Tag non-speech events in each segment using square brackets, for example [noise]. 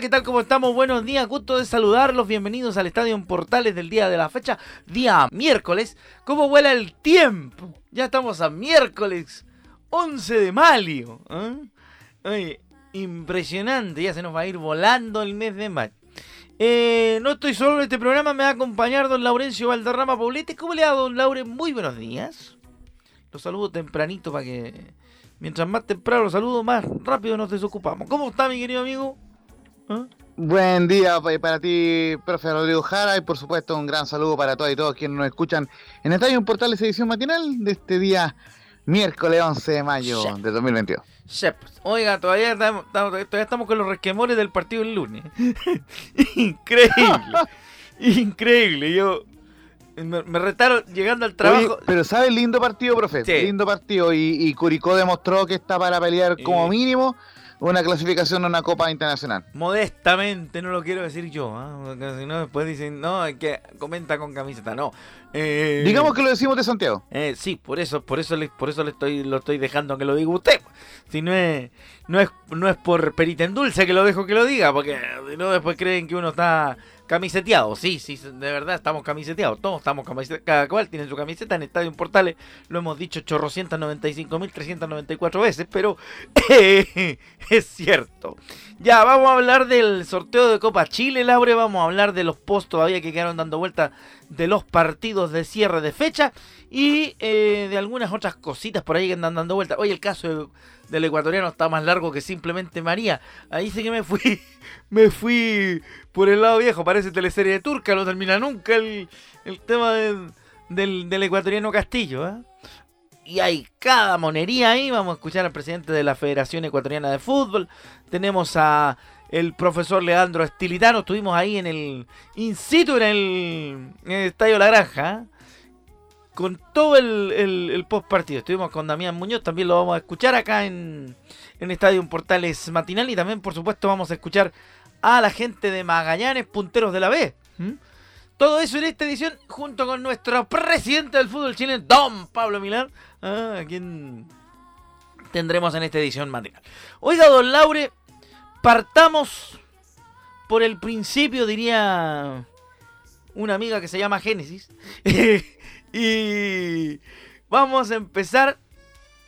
¿Qué tal? ¿Cómo estamos? Buenos días, gusto de saludarlos. Bienvenidos al Estadio en Portales del día de la fecha, día miércoles. ¿Cómo vuela el tiempo? Ya estamos a miércoles 11 de mayo. ¿eh? impresionante, ya se nos va a ir volando el mes de mayo. Eh, no estoy solo en este programa, me va a acompañar don Laurencio Valderrama Paulete. ¿Cómo le va, don Laure? Muy buenos días. Los saludo tempranito para que mientras más temprano los saludo, más rápido nos desocupamos. ¿Cómo está, mi querido amigo? ¿Ah? Buen día para ti, profe Rodrigo Jara, y por supuesto un gran saludo para todas y todos quienes nos escuchan en Estadio Portales edición matinal de este día miércoles 11 de mayo de 2022. Oiga, todavía estamos, todavía estamos con los resquemores del partido el lunes. [laughs] increíble, increíble. Yo me, retaron llegando al trabajo. pero ¿sabe lindo partido, profe? Lindo partido. Y, Curicó demostró que está para pelear como mínimo una clasificación a una Copa Internacional. Modestamente, no lo quiero decir yo, porque si no después dicen, no, hay que comenta con camiseta, no. Eh, Digamos que lo decimos de Santiago. Eh, sí, por eso, por eso, le, por eso le estoy, lo estoy dejando que lo diga usted. Si no es, no es, no es por perita en dulce que lo dejo que lo diga, porque si no después creen que uno está Camiseteado, sí, sí, de verdad estamos camiseteados. Todos estamos camiseteados. Cada cual tiene su camiseta en Estadio Portales. Lo hemos dicho cuatro veces, pero [laughs] es cierto. Ya, vamos a hablar del sorteo de Copa Chile, Laure. Vamos a hablar de los posts todavía que quedaron dando vuelta de los partidos de cierre de fecha y eh, de algunas otras cositas por ahí que andan dando vuelta. Hoy el caso del ecuatoriano está más largo que simplemente María. Ahí sí que me fui, [laughs] me fui por el lado viejo. Parece teleserie de turca, no termina nunca el, tema del, ecuatoriano Castillo. ¿eh? Y hay cada monería ahí. Vamos a escuchar al presidente de la Federación Ecuatoriana de Fútbol. Tenemos a el profesor Leandro Estilitano. Estuvimos ahí en el in situ en el, Estadio La Granja. Con todo el, post partido. Estuvimos con Damián Muñoz. También lo vamos a escuchar acá en, en Estadio Portales Matinal. Y también, por supuesto, vamos a escuchar a la gente de Magallanes, punteros de la B. Todo eso en esta edición junto con nuestro presidente del fútbol chileno, Don Pablo Milán, ah, a quien tendremos en esta edición matinal. Oiga, don Laure, Partamos por el principio, diría una amiga que se llama Génesis. [laughs] y vamos a empezar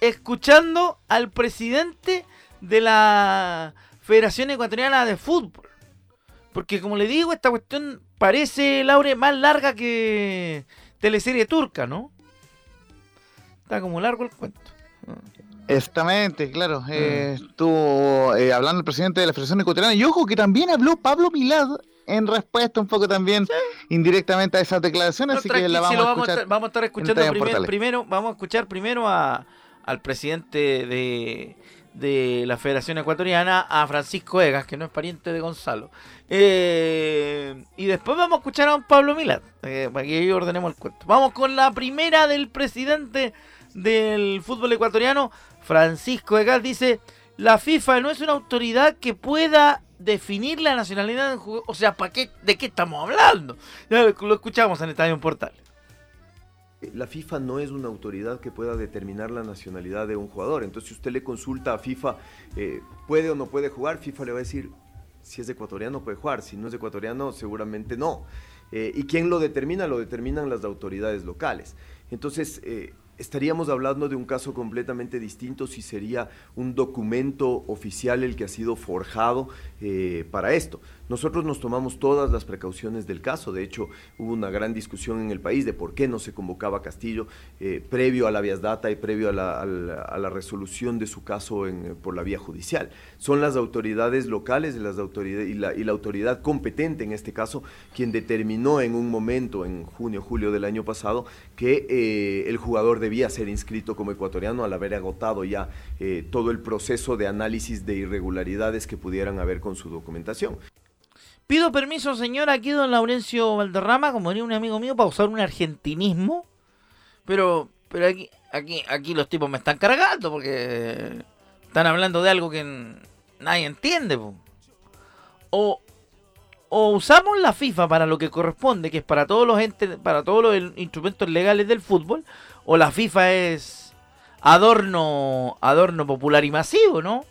escuchando al presidente de la Federación Ecuatoriana de Fútbol. Porque como le digo, esta cuestión parece, Laure, más larga que teleserie turca, ¿no? Está como largo el cuento. Exactamente, claro. Eh, mm. estuvo eh, hablando el presidente de la Federación Ecuatoriana y ojo que también habló Pablo Milad en respuesta un poco también indirectamente a esas declaraciones, así que la vamos, a escuchar. vamos a estar escuchando primero, vamos a escuchar primero a, al presidente de, de la Federación Ecuatoriana, a Francisco Egas, que no es pariente de Gonzalo. Eh, y después vamos a escuchar a don Pablo Milad, para que ahí ordenemos el cuento. Vamos con la primera del presidente del fútbol ecuatoriano, Francisco Egal dice, la FIFA no es una autoridad que pueda definir la nacionalidad del jugador. O sea, ¿para qué, ¿de qué estamos hablando? lo escuchamos en Estadio Portal. La FIFA no es una autoridad que pueda determinar la nacionalidad de un jugador. Entonces, si usted le consulta a FIFA, eh, ¿puede o no puede jugar? FIFA le va a decir, si es ecuatoriano puede jugar, si no es ecuatoriano seguramente no. Eh, ¿Y quién lo determina? Lo determinan las autoridades locales. Entonces, eh, estaríamos hablando de un caso completamente distinto si sería un documento oficial el que ha sido forjado eh, para esto. Nosotros nos tomamos todas las precauciones del caso, de hecho hubo una gran discusión en el país de por qué no se convocaba a Castillo eh, previo a la vías data y previo a la, resolución de su caso por la vía judicial. Son las autoridades locales las autoridades, y, la, autoridad competente en este caso quien determinó en un momento, en junio, julio del año pasado, que eh, el jugador debía ser inscrito como ecuatoriano al haber agotado ya eh, todo el proceso de análisis de irregularidades que pudieran haber con su documentación. Pido permiso, señor, aquí don Laurencio Valderrama, como diría un amigo mío, para usar un argentinismo. Pero, pero aquí, aquí, aquí los tipos me están cargando porque están hablando de algo que nadie entiende. O, o usamos la FIFA para lo que corresponde, que es para todos los entes, para todos los instrumentos legales del fútbol, o la FIFA es adorno, adorno popular y masivo, ¿no?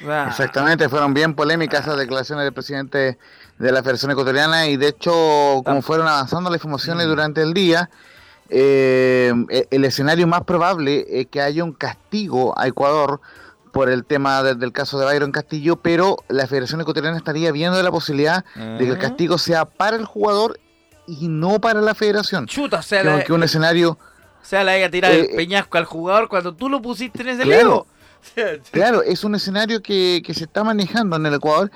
Exactamente, fueron bien polémicas esas declaraciones del presidente de la Federación Ecuatoriana y de hecho, como fueron avanzando las informaciones mm. durante el día, eh, e-, el escenario más probable es que haya un castigo a Ecuador por el tema del caso de Byron Castillo, pero la Federación Ecuatoriana estaría viendo la posibilidad de que el castigo sea para el jugador y no para la Federación. Chuta, o sea, que un escenario... O sea, le haya tirado el eh, peñasco al jugador cuando tú lo pusiste en ese claro, [laughs] Claro, es un escenario que, que se está manejando en el Ecuador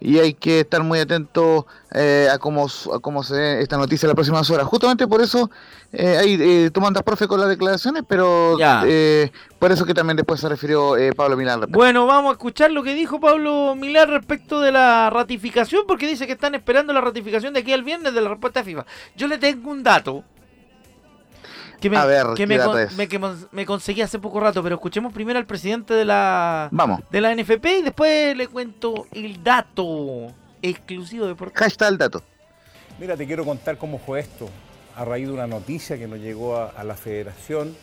y hay que estar muy atento eh, a cómo a cómo se ve esta noticia en las próximas horas. Justamente por eso eh, ahí eh, tú mandas profe con las declaraciones, pero eh, por eso que también después se refirió Pablo Milar. Bueno, vamos a escuchar lo que dijo Pablo Milar respecto de la ratificación, porque dice que están esperando la ratificación de aquí al viernes de la respuesta de FIFA. Yo le tengo un dato que me, que me, conseguí hace poco rato, pero escuchemos primero al presidente de la, Vamos. de la NFP y después le cuento el dato exclusivo de Portugal. está el dato. Mira, te quiero contar cómo fue esto. A raíz de una noticia que nos llegó a, la federación,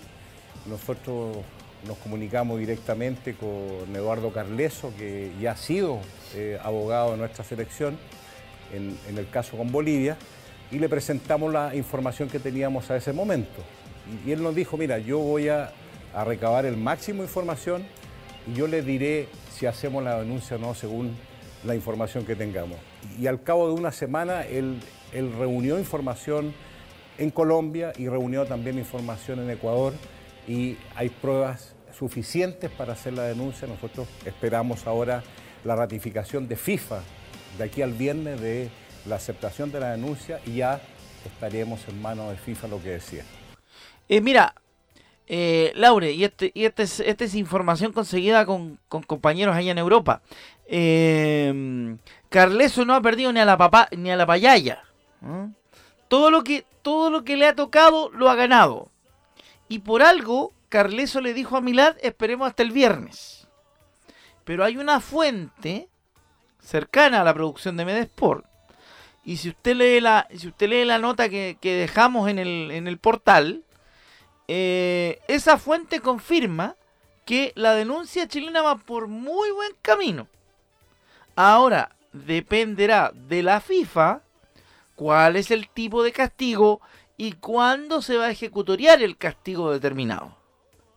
nosotros nos comunicamos directamente con Eduardo Carleso, que ya ha sido eh, abogado de nuestra selección en, en el caso con Bolivia, y le presentamos la información que teníamos a ese momento. Y, él nos dijo, mira, yo voy a, recabar el máximo de información y yo le diré si hacemos la denuncia o no según la información que tengamos. Y al cabo de una semana él, él reunió información en Colombia y reunió también información en Ecuador y hay pruebas suficientes para hacer la denuncia. Nosotros esperamos ahora la ratificación de FIFA de aquí al viernes de la aceptación de la denuncia y ya estaremos en manos de FIFA lo que decía. Eh, mira, eh, Laure, y, este, y este esta es información conseguida con, compañeros allá en Europa. Eh, Carleso no ha perdido ni a la papá ni a la payaya. Todo lo que todo lo que le ha tocado lo ha ganado. Y por algo Carleso le dijo a Milad, esperemos hasta el viernes. Pero hay una fuente cercana a la producción de Medesport. Y si usted lee la, si usted lee la nota que, que dejamos en el, en el portal, eh, esa fuente confirma que la denuncia chilena va por muy buen camino. Ahora, dependerá de la FIFA cuál es el tipo de castigo y cuándo se va a ejecutoriar el castigo determinado.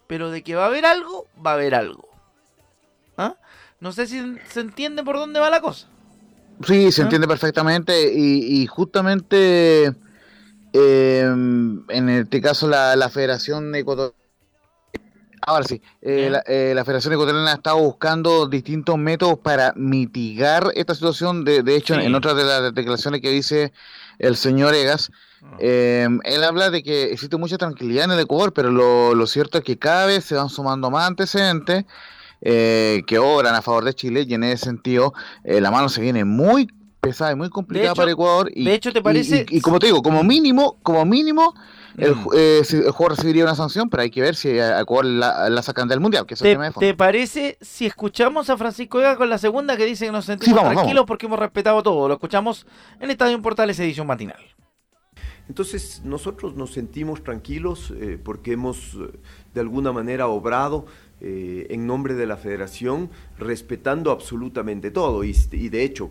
Pero de que va a haber algo, va a haber algo. ¿Ah? No sé si se entiende por dónde va la cosa. Sí, se ¿Ah? entiende perfectamente y justamente eh, en este caso, la, la Federación Ecuatoriana. Ahora sí, eh, eh, la, Federación Ecuatoriana ha estado buscando distintos métodos para mitigar esta situación. De, de hecho, en otras de las declaraciones que dice el señor Egas, em, él habla de que existe mucha tranquilidad en el Ecuador, pero lo, lo cierto es que cada vez se van sumando más antecedentes eh, que obran a favor de Chile y en ese sentido la mano se viene muy pesada y muy complicada para Ecuador. Y, de hecho, ¿te parece? Y, como te digo, como mínimo, como mínimo, el, mm. eh, el, juego recibiría una sanción, pero hay que ver si Ecuador la, la sacan del Mundial, que es el tema de fondo. ¿Te parece si escuchamos a Francisco Vega con la segunda que dice que nos sentimos tranquilos porque hemos respetado todo? Lo escuchamos en Estadio Portales edición matinal. Entonces nosotros nos sentimos tranquilos eh, porque hemos eh, de alguna manera obrado en nombre de la federación respetando absolutamente todo y, y de hecho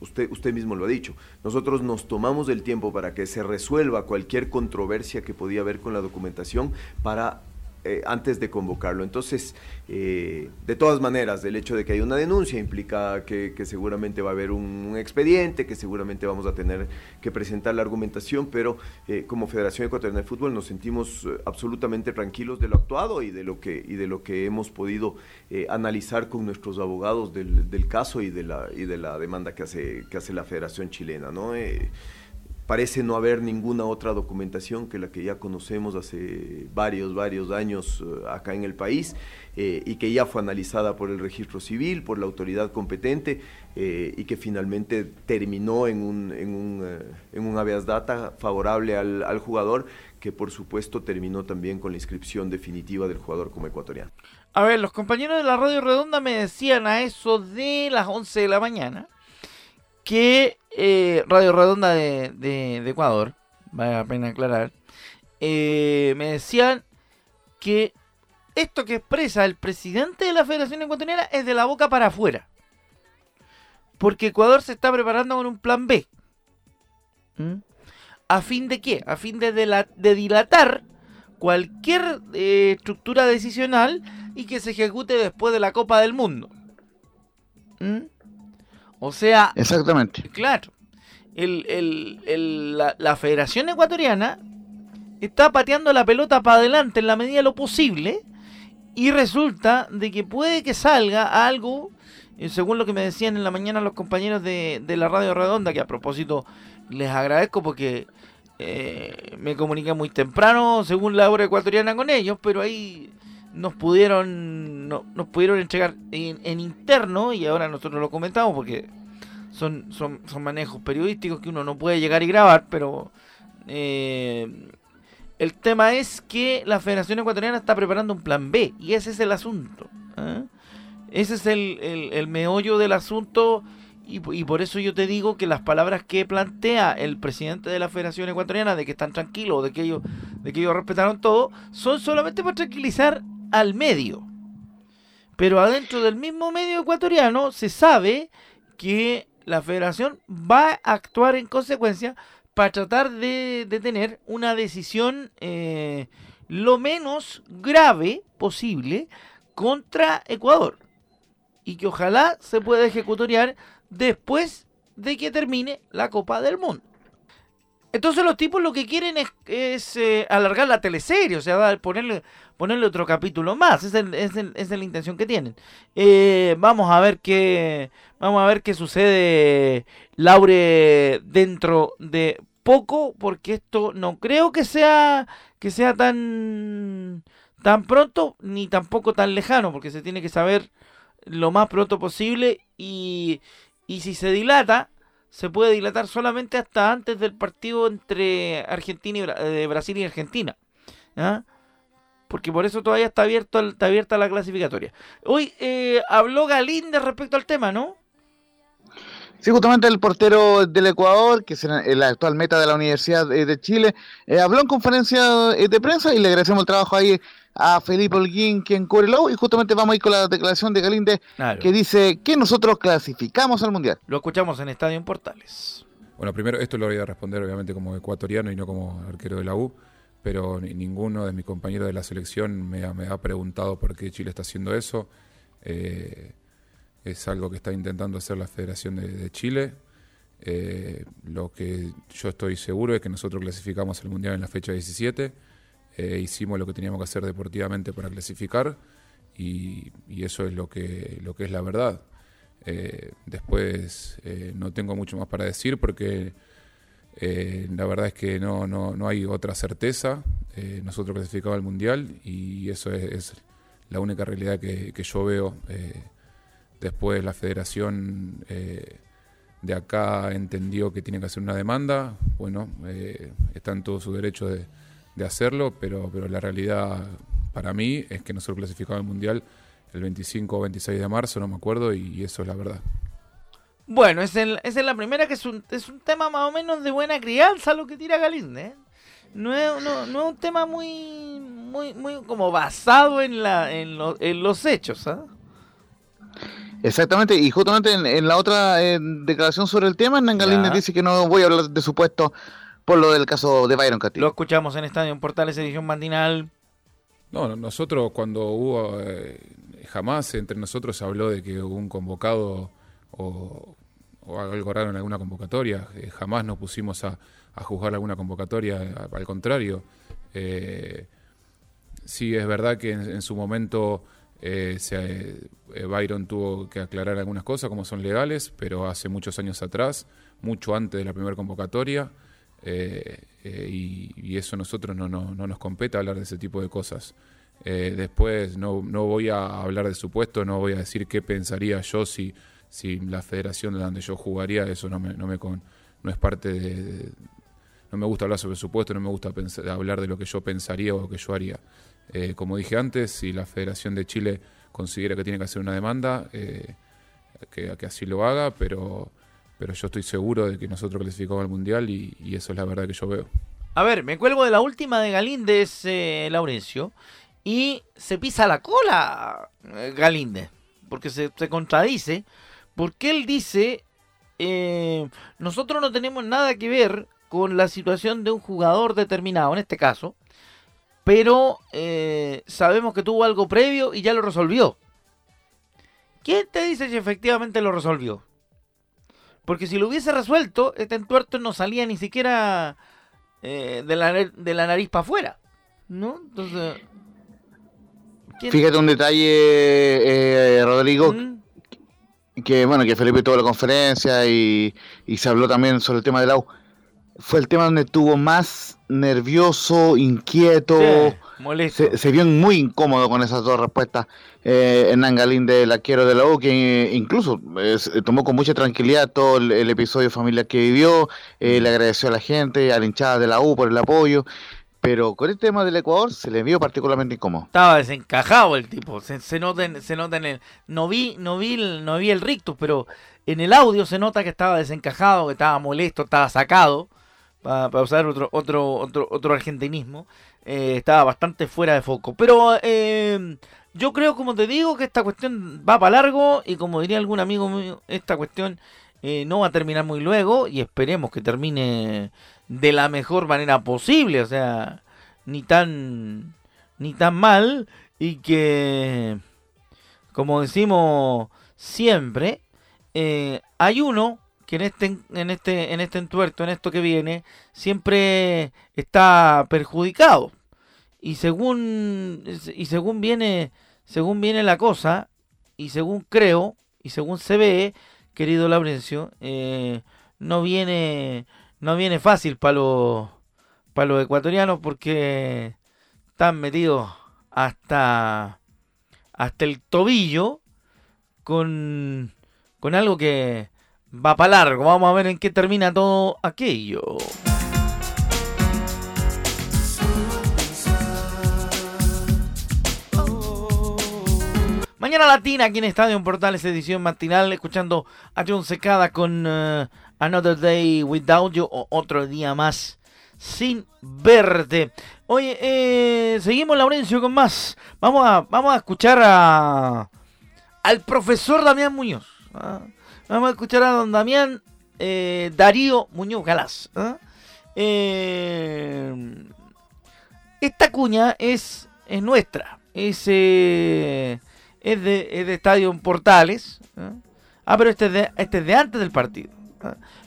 usted, usted mismo lo ha dicho, nosotros nos tomamos el tiempo para que se resuelva cualquier controversia que podía haber con la documentación para eh, antes de convocarlo. Entonces, eh, de todas maneras, el hecho de que haya una denuncia implica que, seguramente va a haber un, expediente, que seguramente vamos a tener que presentar la argumentación, pero eh, como Federación Ecuatoriana de Fútbol nos sentimos absolutamente tranquilos de lo actuado y de lo que, y de lo que hemos podido analizar con nuestros abogados del, del, caso y de la, y de la demanda que hace, que hace la Federación Chilena. ¿no? Parece no haber ninguna otra documentación que la que ya conocemos hace varios, varios años eh, acá en el país eh, y que ya fue analizada por el registro civil, por la autoridad competente eh, y que finalmente terminó en un, en un, en un habeas data favorable al, al jugador que por supuesto terminó también con la inscripción definitiva del jugador como ecuatoriano. A ver, los compañeros de la Radio Redonda me decían a eso de las 11 de la mañana que eh, Radio Redonda de, Ecuador, vale la pena aclarar, eh, me decían que esto que expresa el presidente de la Federación Ecuatoriana es de la boca para afuera. Porque Ecuador se está preparando con un plan B. ¿Mm? ¿A fin de qué? A fin de, de dilatar cualquier eh, estructura decisional y que se ejecute después de la Copa del Mundo. ¿Mm? O sea. Exactamente. Claro. la, Federación Ecuatoriana está pateando la pelota para adelante en la medida de lo posible. Y resulta de que puede que salga algo, eh, según lo que me decían en la mañana los compañeros de, la Radio Redonda, que a propósito les agradezco porque eh, me comuniqué muy temprano, según la hora ecuatoriana con ellos, pero ahí nos pudieron no, nos pudieron entregar en, interno y ahora nosotros lo comentamos porque son, son, son manejos periodísticos que uno no puede llegar y grabar, pero eh, el tema es que la Federación Ecuatoriana está preparando un plan B y ese es el asunto. ¿eh? Ese es el, el, meollo del asunto y, y, por eso yo te digo que las palabras que plantea el presidente de la Federación Ecuatoriana de que están tranquilos, de que ellos, de que ellos respetaron todo, son solamente para tranquilizar al medio. Pero adentro del mismo medio ecuatoriano se sabe que la federación va a actuar en consecuencia para tratar de, tener una decisión eh, lo menos grave posible contra Ecuador. Y que ojalá se pueda ejecutoriar después de que termine la Copa del Mundo. Entonces los tipos lo que quieren es, eh, alargar la teleserie, o sea, ponerle, ponerle otro capítulo más. Esa es, la intención que tienen. Eh, vamos a ver qué, vamos a ver qué sucede, Laure, dentro de poco, porque esto no creo que sea que sea tan tan pronto ni tampoco tan lejano, porque se tiene que saber lo más pronto posible y, y si se dilata se puede dilatar solamente hasta antes del partido entre Argentina y eh, Brasil y Argentina. Porque por eso todavía está, abierto, está abierta la clasificatoria. Hoy eh, habló Galíndez respecto al tema, ¿no? Sí, justamente el portero del Ecuador, que es el actual meta de la Universidad de Chile, eh, habló en conferencia de prensa y le agradecemos el trabajo ahí a Felipe Holguín, quien cubre y justamente vamos a ir con la declaración de Galinde, que dice que nosotros clasificamos al Mundial. Lo escuchamos en Estadio en Portales. Bueno, primero esto lo voy a responder obviamente como ecuatoriano y no como arquero de la U, pero ninguno de mis compañeros de la selección me ha, preguntado por qué Chile está haciendo eso. Eh, es algo que está intentando hacer la Federación de, Chile. Eh, lo que yo estoy seguro es que nosotros clasificamos al Mundial en la fecha 17 eh, hicimos lo que teníamos que hacer deportivamente para clasificar y, eso es lo que, lo que es la verdad. Eh, después no tengo mucho más para decir porque la verdad es que no, no, no hay otra certeza. nosotros clasificamos al Mundial y eso es, la única realidad que, que yo veo. Después la federación de acá entendió que tiene que hacer una demanda. Bueno, está en todo su derecho de de hacerlo, pero, pero la realidad para mí es que nosotros clasificamos el Mundial el 25 o 26 de marzo, no me acuerdo, y, eso es la verdad. Bueno, esa es, la primera que es un, es un tema más o menos de buena crianza lo que tira Galinde. ¿eh? No, es, no, no, es un tema muy, muy, muy como basado en, la, en, en los hechos. ¿ah? Exactamente, y justamente en, la otra eh, declaración sobre el tema, Nangalín dice que no voy a hablar de su puesto por lo del caso de Byron Castillo. Lo escuchamos en Estadio en Portales, edición matinal. No, nosotros cuando hubo, eh, jamás entre nosotros se habló de que hubo un convocado o, algo raro en alguna convocatoria, eh, jamás nos pusimos a, juzgar alguna convocatoria, al contrario. Eh, sí, es verdad que en, su momento se, Byron tuvo que aclarar algunas cosas como son legales, pero hace muchos años atrás, mucho antes de la primera convocatoria, eh, eh, y, eso a nosotros no, no, no, nos compete hablar de ese tipo de cosas. Eh, después no, voy a hablar de su puesto, no voy a decir qué pensaría yo si, la federación de donde yo jugaría, eso no, me, me con, no es parte de, No me gusta hablar sobre su puesto, no me gusta hablar de lo que yo pensaría o lo que yo haría. Como dije antes, si la Federación de Chile considera que tiene que hacer una demanda, que, que así lo haga, pero pero yo estoy seguro de que nosotros clasificamos al Mundial y, eso es la verdad que yo veo. A ver, me cuelgo de la última de Galíndez, eh, Laurencio, y se pisa la cola eh, Galíndez, porque se, contradice, porque él dice, eh, nosotros no tenemos nada que ver con la situación de un jugador determinado, en este caso, pero sabemos que tuvo algo previo y ya lo resolvió. ¿Quién te dice si efectivamente lo resolvió? Porque si lo hubiese resuelto, este entuerto no salía ni siquiera eh, de, la, de la nariz para afuera. ¿No? Entonces. Fíjate un detalle, eh, Rodrigo. ¿Mm? Que bueno, que Felipe tuvo la conferencia y, y se habló también sobre el tema del AU. Fue el tema donde estuvo más nervioso, inquieto. Se, vio muy incómodo con esas dos respuestas. Eh, Hernán Galín del arquero de la U, que incluso tomó con mucha tranquilidad todo el, episodio familiar que vivió, eh, le agradeció a la gente, a la hinchada de la U por el apoyo. Pero con el tema del Ecuador se le vio particularmente incómodo. Estaba desencajado el tipo. Se, nota, en, se nota en el. No vi, no vi, no vi el rictus, pero en el audio se nota que estaba desencajado, que estaba molesto, estaba sacado para, usar otro, otro, otro, otro argentinismo, eh, estaba bastante fuera de foco. Pero eh, yo creo, como te digo, que esta cuestión va para largo y como diría algún amigo mío, esta cuestión eh, no va a terminar muy luego y esperemos que termine de la mejor manera posible, o sea, ni tan, ni tan mal y que, como decimos siempre, hay uno que en este, en este, en este entuerto, en esto que viene, siempre está perjudicado. Y según, y según viene, según viene la cosa, y según creo, y según se ve, querido Laurencio, eh, no viene, no viene fácil para los, para los ecuatorianos porque están metidos hasta, hasta el tobillo con, con algo que, va para largo. Vamos a ver en qué termina todo aquello. Mañana Latina aquí en Estadio Portales, edición matinal, escuchando a John Secada con uh, Another Day Without You o otro día más sin verte. Oye, eh, seguimos Laurencio con más. Vamos a, vamos a escuchar a al profesor Damián Muñoz. ¿ah? Vamos a escuchar a don Damián eh, Darío Muñoz Galás. ¿ah? Eh, esta cuña es, es nuestra. Es, eh, es, de, es de Estadio Portales. ¿ah? pero este es, de, este antes del partido.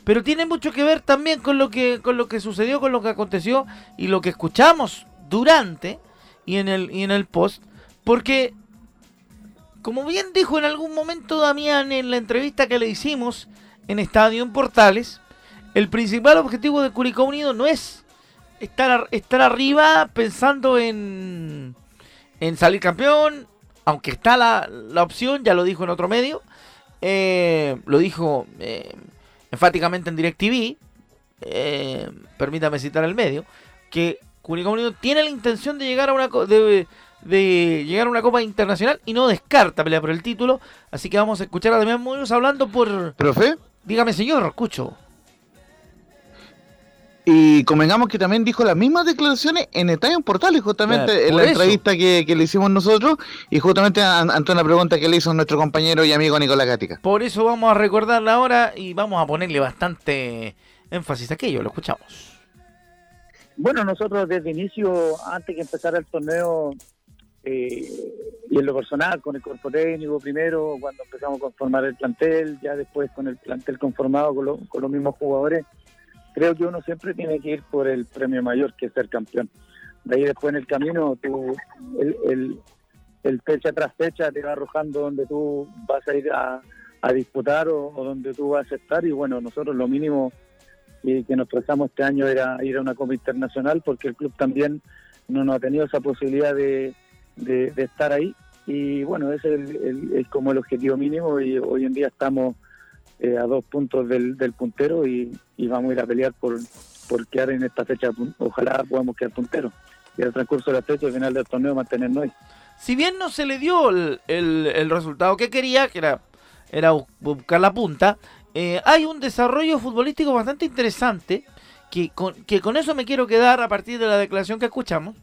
Pero tiene mucho que ver también con lo que, con lo que sucedió, con lo que aconteció y lo que escuchamos durante y en el, y en el post. Porque como bien dijo en algún momento Damián en la entrevista que le hicimos en Estadio en Portales, el principal objetivo de Curicó Unido no es estar, estar arriba pensando en, en salir campeón, aunque está la, opción, ya lo dijo en otro medio, eh, lo dijo eh, enfáticamente en DirecTV, eh, permítame citar el medio, que Curicó Unido tiene la intención de llegar a una... De, de llegar a una Copa Internacional y no descarta pelear por el título. Así que vamos a escuchar a Damián Muñoz hablando por... ¿Profe? Dígame, señor, escucho. Y convengamos que también dijo las mismas declaraciones en Estadio Portales, justamente en la entrevista que, le hicimos nosotros, y justamente ante una pregunta que le hizo nuestro compañero y amigo Nicolás Gatica. Por eso vamos a recordarla ahora y vamos a ponerle bastante énfasis a aquello, lo escuchamos. Bueno, nosotros desde inicio, antes que empezara el torneo, eh, y en lo personal, con el cuerpo técnico primero, cuando empezamos a conformar el plantel, ya después con el plantel conformado con, con los mismos jugadores, creo que uno siempre tiene que ir por el premio mayor, que es ser campeón. De ahí después en el camino, tú, el, el, fecha tras fecha te va arrojando donde tú vas a ir a, disputar o, donde tú vas a estar. Y bueno, nosotros lo mínimo que, que nos trazamos este año era ir a una Copa Internacional, porque el club también no nos ha tenido esa posibilidad de, de, estar ahí. Y bueno, ese es, como el objetivo mínimo y hoy en día estamos eh, a dos puntos del, puntero y, vamos a ir a pelear por, por quedar en esta fecha. Ojalá podamos quedar punteros y al transcurso de la fecha, al final del torneo, mantenernos ahí. Si bien no se le dio el, el, resultado que quería, que era, era buscar la punta, eh, hay un desarrollo futbolístico bastante interesante, que con, que con eso me quiero quedar a partir de la declaración que escuchamos,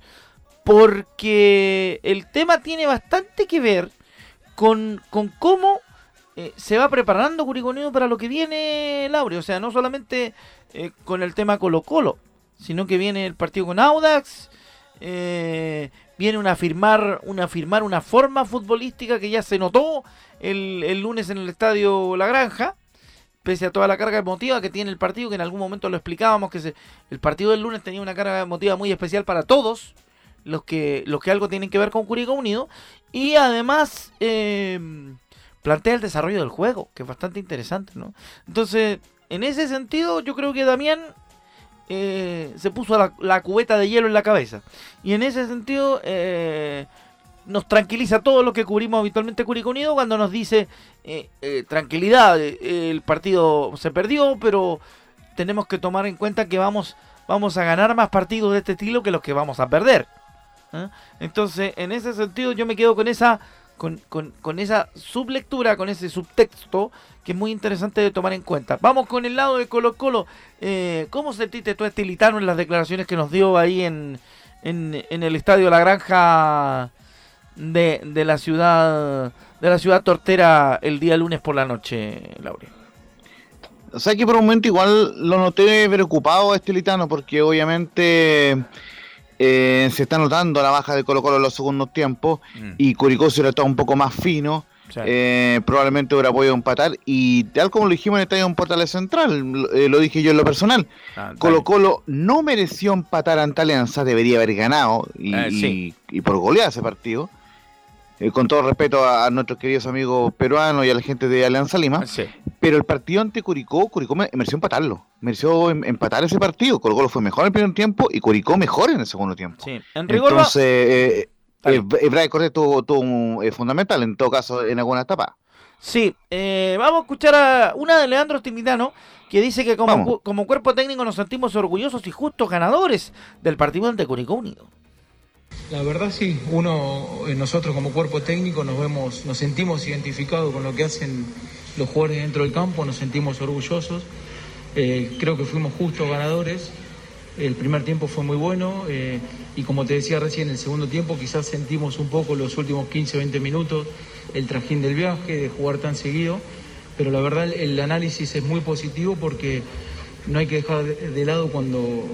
porque el tema tiene bastante que ver con, con cómo eh, se va preparando Curicó para lo que viene, Laure. O sea, no solamente eh, con el tema Colo Colo, sino que viene el partido con Audax, eh, viene una firmar, una firmar una forma futbolística que ya se notó el, el, lunes en el estadio La Granja, pese a toda la carga emotiva que tiene el partido, que en algún momento lo explicábamos, que el partido del lunes tenía una carga emotiva muy especial para todos los que, los que algo tienen que ver con Curicó Unido, y además plantea el desarrollo del juego, que es bastante interesante, ¿no? Entonces, en ese sentido, yo creo que Damián eh, se puso la, cubeta de hielo en la cabeza. Y en ese sentido, eh, nos tranquiliza todo lo que cubrimos habitualmente Curicó Unido cuando nos dice, eh, tranquilidad, el partido se perdió, pero tenemos que tomar en cuenta que vamos, vamos a ganar más partidos de este estilo que los que vamos a perder. Entonces, en ese sentido, yo me quedo con esa con, con, esa sublectura, con ese subtexto, que es muy interesante de tomar en cuenta. Vamos con el lado de Colo Colo. Eh, ¿Cómo sentiste tú este Litano en las declaraciones que nos dio ahí en, en, el estadio La Granja de, de, la ciudad de la ciudad tortera el día lunes por la noche, Laure? O sea que por un momento igual lo noté preocupado a este Litano porque obviamente eh, se está notando la baja de Colo Colo en los segundos tiempos mm. y Curicó se está un poco más fino. Eh, probablemente hubiera podido empatar y tal como lo dijimos en el estadio un Portales Central, eh, lo dije yo en lo personal, ah, Colo Colo no mereció empatar ante Alianza, debería haber ganado y, y por golear ese partido. Eh, con todo respeto a, nuestros queridos amigos peruanos y a la gente de Alianza Lima, pero el partido ante Curicó, Curicó mereció empatarlo, mereció em, empatar ese partido, Colo fue mejor en el primer tiempo y Curicó mejor en el segundo tiempo. Entonces, eh, eh, Brian Cortés tuvo, fundamental en todo caso en alguna etapa. Sí, vamos a escuchar a una de Leandro Timitano que dice que como, como cuerpo técnico nos sentimos orgullosos y justos ganadores del partido ante Curicó Unido. La verdad sí, uno, eh, nosotros como cuerpo técnico nos vemos, nos sentimos identificados con lo que hacen los jugadores dentro del campo, nos sentimos orgullosos. Eh, creo que fuimos justos ganadores. El primer tiempo fue muy bueno eh, y como te decía recién, el segundo tiempo quizás sentimos un poco los últimos 15 20 minutos el trajín del viaje, de jugar tan seguido, pero la verdad el análisis es muy positivo porque no hay que dejar de lado cuando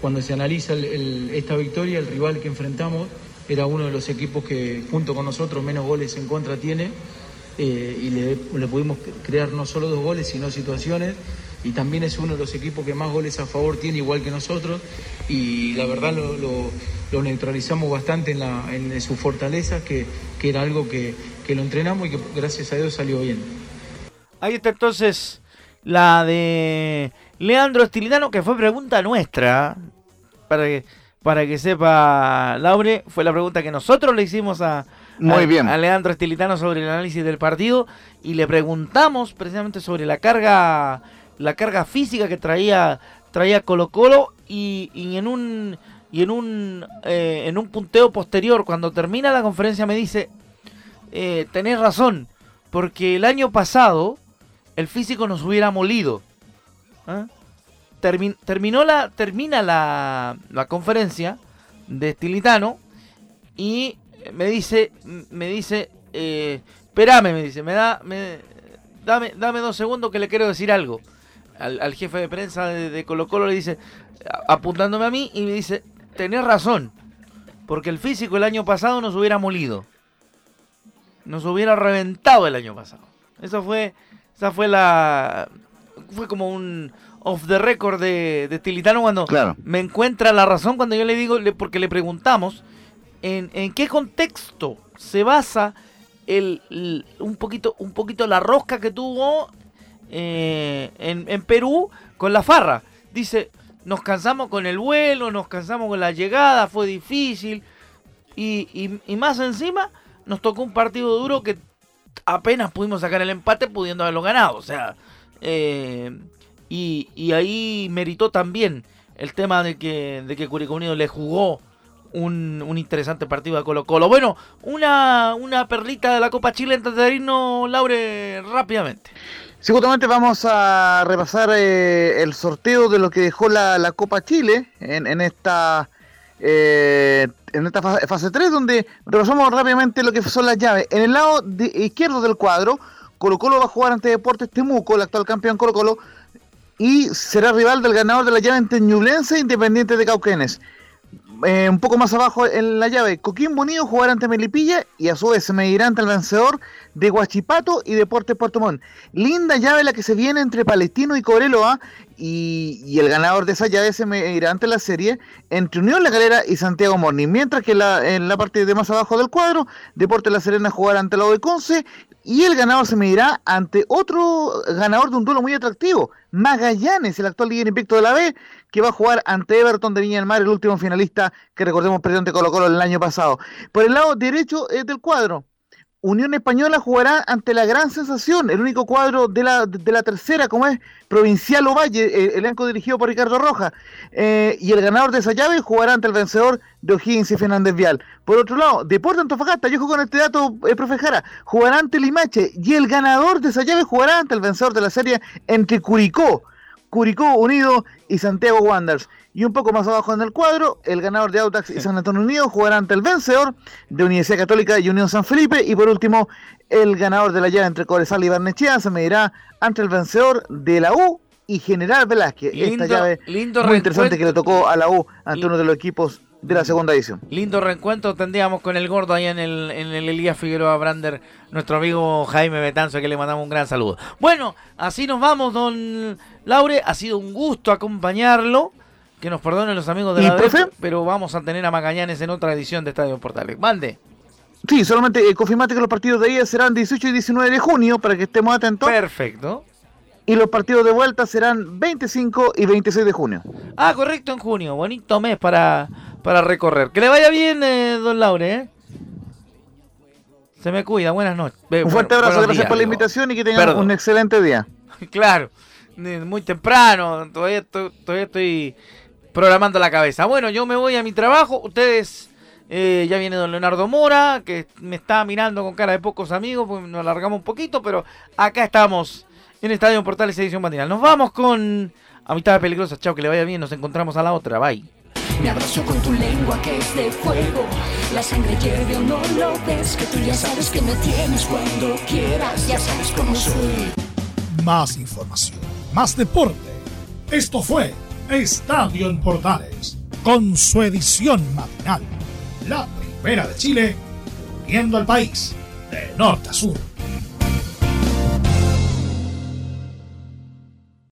cuando se analiza esta victoria, el rival que enfrentamos era uno de los equipos que junto con nosotros menos goles en contra tiene eh, y le, pudimos crear no solo dos goles, sino situaciones y también es uno de los equipos que más goles a favor tiene, igual que nosotros, y la verdad lo, neutralizamos bastante en, la, en su fortaleza, que, era algo que, que, lo entrenamos y que gracias a Dios salió bien. Ahí está entonces la de Leandro Estilitano, que fue pregunta nuestra, para que, para que sepa Laure, fue la pregunta que nosotros le hicimos a, Muy bien. a Leandro Estilitano sobre el análisis del partido y le preguntamos precisamente sobre la carga, la carga física que traía, traía Colo Colo y, en un y en un eh, en un punteo posterior cuando termina la conferencia me dice eh, tenés razón porque el año pasado el físico nos hubiera molido ¿Ah? terminó la, termina la, la conferencia de Stilitano y me dice, me dice, eh, espérame, me dice, me da, me, dame, dame dos segundos que le quiero decir algo. Al, jefe de prensa de, Colo Colo le dice, apuntándome a mí, y me dice, tenés razón, porque el físico el año pasado nos hubiera molido. Nos hubiera reventado el año pasado. Eso fue, esa fue la, fue como un off the record de, de Tilitano cuando me encuentra la razón cuando yo le digo, porque le preguntamos en, en qué contexto se basa el, un, poquito, un poquito la rosca que tuvo eh, en, Perú con la farra. Dice, nos cansamos con el vuelo, nos cansamos con la llegada, fue difícil. Y, y, más encima nos tocó un partido duro que apenas pudimos sacar el empate pudiendo haberlo ganado. O sea, eh, y, y, ahí meritó también el tema de que, de que Curicó Unido le jugó un, un, interesante partido a Colo Colo. Bueno, una, una perlita de la Copa Chile antes de irnos, Laure, rápidamente. Sí, justamente vamos a repasar eh, el sorteo de lo que dejó la, Copa Chile en, en esta eh, en esta fase, 3, donde repasamos rápidamente lo que son las llaves. En el lado izquierdo del cuadro, Colo Colo va a jugar ante Deportes Temuco, el actual campeón Colo Colo, y será rival del ganador de la llave entre Ñublense e Independiente de Cauquenes. Eh, un poco más abajo en la llave, Coquimbo Unido jugará ante Melipilla y a su vez se medirá ante el vencedor de Guachipato y Deportes Puerto Montt. Linda llave la que se viene entre Palestino y Coreloa y, el ganador de esa llave se medirá ante la serie entre Unión La Galera y Santiago Morning. Mientras que en la parte de más abajo del cuadro, Deportes La Serena jugará ante la Conce y el ganador se medirá ante otro ganador de un duelo muy atractivo, Magallanes, el actual líder invicto de la B, que va a jugar ante Everton de Viña del Mar, el último finalista que recordemos perdió ante Colo Colo el año pasado. Por el lado derecho es del cuadro, Unión Española jugará ante la gran sensación, el único cuadro de la, de la tercera, como es Provincial Ovalle, el elenco dirigido por Ricardo Roja. Eh, y el ganador de esa llave jugará ante el vencedor de O'Higgins y Fernández Vial. Por otro lado, Deporte Antofagasta, yo juego con este dato, eh, profe Jara, jugará ante Limache. Y el ganador de esa llave jugará ante el vencedor de la serie entre Curicó. Curicó Unido y Santiago Wanderers. Y un poco más abajo en el cuadro, el ganador de Autax y San Antonio Unido jugará ante el vencedor de Universidad Católica y Unión San Felipe. Y por último, el ganador de la llave entre Corezal y Barnechea se medirá ante el vencedor de la U y General Velázquez. Esta llave muy interesante que le tocó a la U ante uno de los equipos de la segunda edición. Lindo reencuentro tendríamos con el gordo ahí en el, en el Elías Figueroa Brander, nuestro amigo Jaime Betanzo, que le mandamos un gran saludo. Bueno, así nos vamos, don Laure. Ha sido un gusto acompañarlo. Que nos perdonen los amigos de la profe? pero vamos a tener a Magallanes en otra edición de Estadio Portales. Mande. Sí, solamente eh, confirmate que los partidos de ida serán 18 y 19 de junio para que estemos atentos. Perfecto. Y los partidos de vuelta serán 25 y 26 de junio. Ah, correcto, en junio. Bonito mes para, para recorrer. Que le vaya bien, eh, don Laure. ¿eh? Se me cuida, buenas noches. Un fuerte abrazo, gracias por la invitación y que tengan un excelente día. [laughs] claro, muy temprano, todavía todavía estoy programando la cabeza. Bueno, yo me voy a mi trabajo. Ustedes, eh, ya viene don Leonardo Mora, que me está mirando con cara de pocos amigos, pues nos alargamos un poquito, pero acá estamos en Estadio Portales Edición Matinal. Nos vamos con Amistades Peligrosas. Chao, que le vaya bien. Nos encontramos a la otra. Bye. Me abrazo con tu lengua que es de fuego. La sangre hierve o no lo ves. Que tú ya sabes que me tienes cuando quieras. Ya sabes cómo soy. Más información, más deporte. Esto fue Estadio en Portales, con su edición matinal. La primera de Chile, viendo al país de norte a sur.